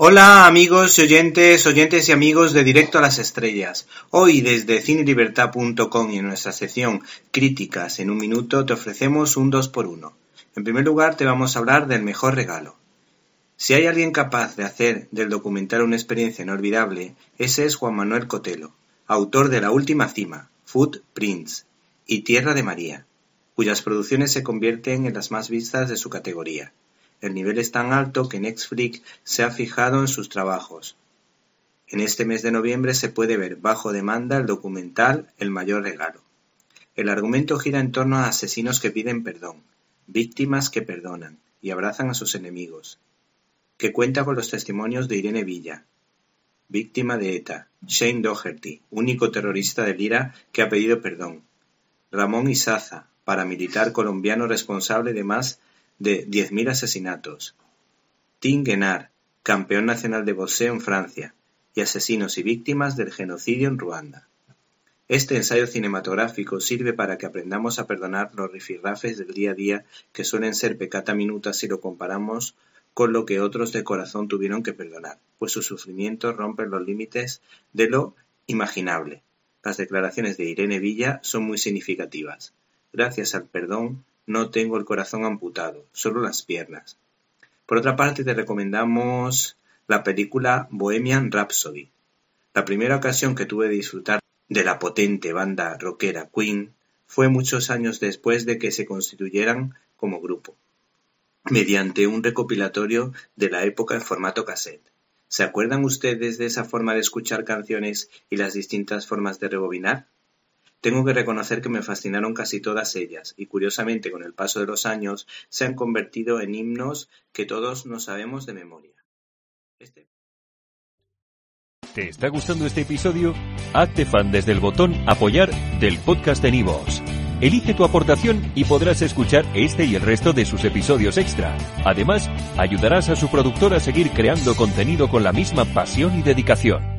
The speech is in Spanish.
Hola amigos y oyentes, oyentes y amigos de Directo a las Estrellas. Hoy desde cinelibertad.com y en nuestra sección Críticas en un minuto te ofrecemos un 2 por 1 En primer lugar te vamos a hablar del mejor regalo. Si hay alguien capaz de hacer del documental una experiencia inolvidable, ese es Juan Manuel Cotelo, autor de La Última Cima, Prince y Tierra de María, cuyas producciones se convierten en las más vistas de su categoría. El nivel es tan alto que Netflix se ha fijado en sus trabajos. En este mes de noviembre se puede ver bajo demanda el documental El mayor regalo. El argumento gira en torno a asesinos que piden perdón, víctimas que perdonan y abrazan a sus enemigos, que cuenta con los testimonios de Irene Villa, víctima de ETA, Shane Doherty, único terrorista del IRA que ha pedido perdón, Ramón Isaza, paramilitar colombiano responsable de más de 10.000 asesinatos. Tim Guenard, campeón nacional de boxeo en Francia, y asesinos y víctimas del genocidio en Ruanda. Este ensayo cinematográfico sirve para que aprendamos a perdonar los rifirrafes del día a día que suelen ser pecata minuta si lo comparamos con lo que otros de corazón tuvieron que perdonar, pues su sufrimiento rompe los límites de lo imaginable. Las declaraciones de Irene Villa son muy significativas. Gracias al perdón no tengo el corazón amputado, solo las piernas. Por otra parte, te recomendamos la película Bohemian Rhapsody. La primera ocasión que tuve de disfrutar de la potente banda rockera Queen fue muchos años después de que se constituyeran como grupo, mediante un recopilatorio de la época en formato cassette. ¿Se acuerdan ustedes de esa forma de escuchar canciones y las distintas formas de rebobinar? Tengo que reconocer que me fascinaron casi todas ellas, y curiosamente con el paso de los años se han convertido en himnos que todos no sabemos de memoria. Este. ¿Te está gustando este episodio? Hazte fan desde el botón Apoyar del podcast de Nivos. Elige tu aportación y podrás escuchar este y el resto de sus episodios extra. Además, ayudarás a su productor a seguir creando contenido con la misma pasión y dedicación.